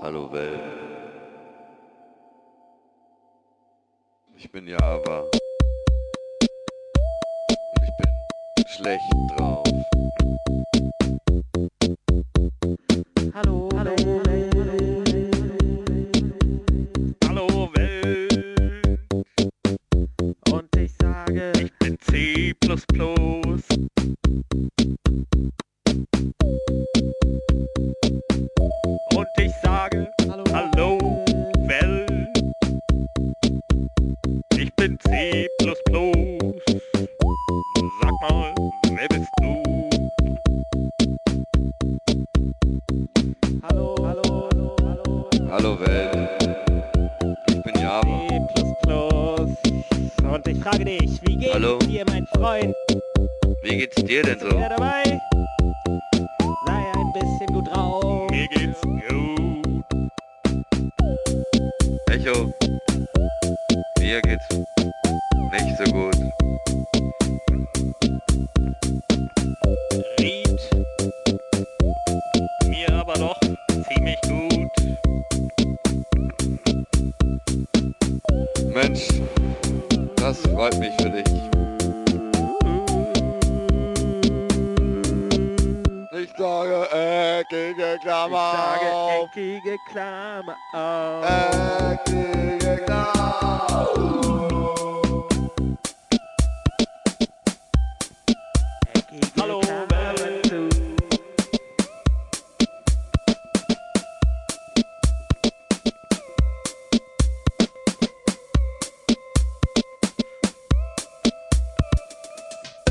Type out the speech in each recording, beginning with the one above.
Hallo Welt. Ich bin Java. Und ich bin schlecht drauf. Hallo, hallo, Hallo Welt, Und ich sage, ich bin C++. C++. Sag mal, wer bist du? hallo, hallo, hallo, Hallo Welt. Ich bin Java. C++. Und ich frage dich, wie geht's Hallo? dir, mein Freund? Wie geht's dir denn so? Wer dabei? Sei ein bisschen gut drauf. Mir geht's gut. Echo. Mir geht's nicht so gut. Ried. Mir aber doch ziemlich gut. Mensch, das freut mich für dich. Ich sage eckige Ich Klammer sage auf. eckige Klammer auf. Eckige Klammer Hallo.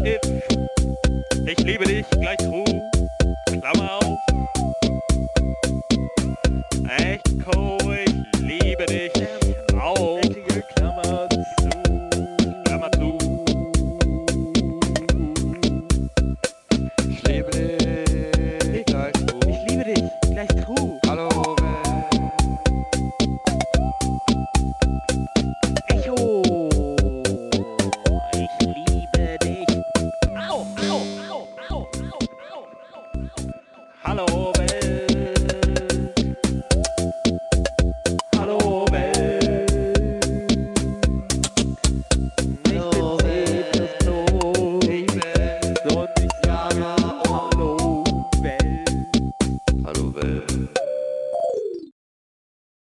If ich liebe dich gleich ruf. Hello.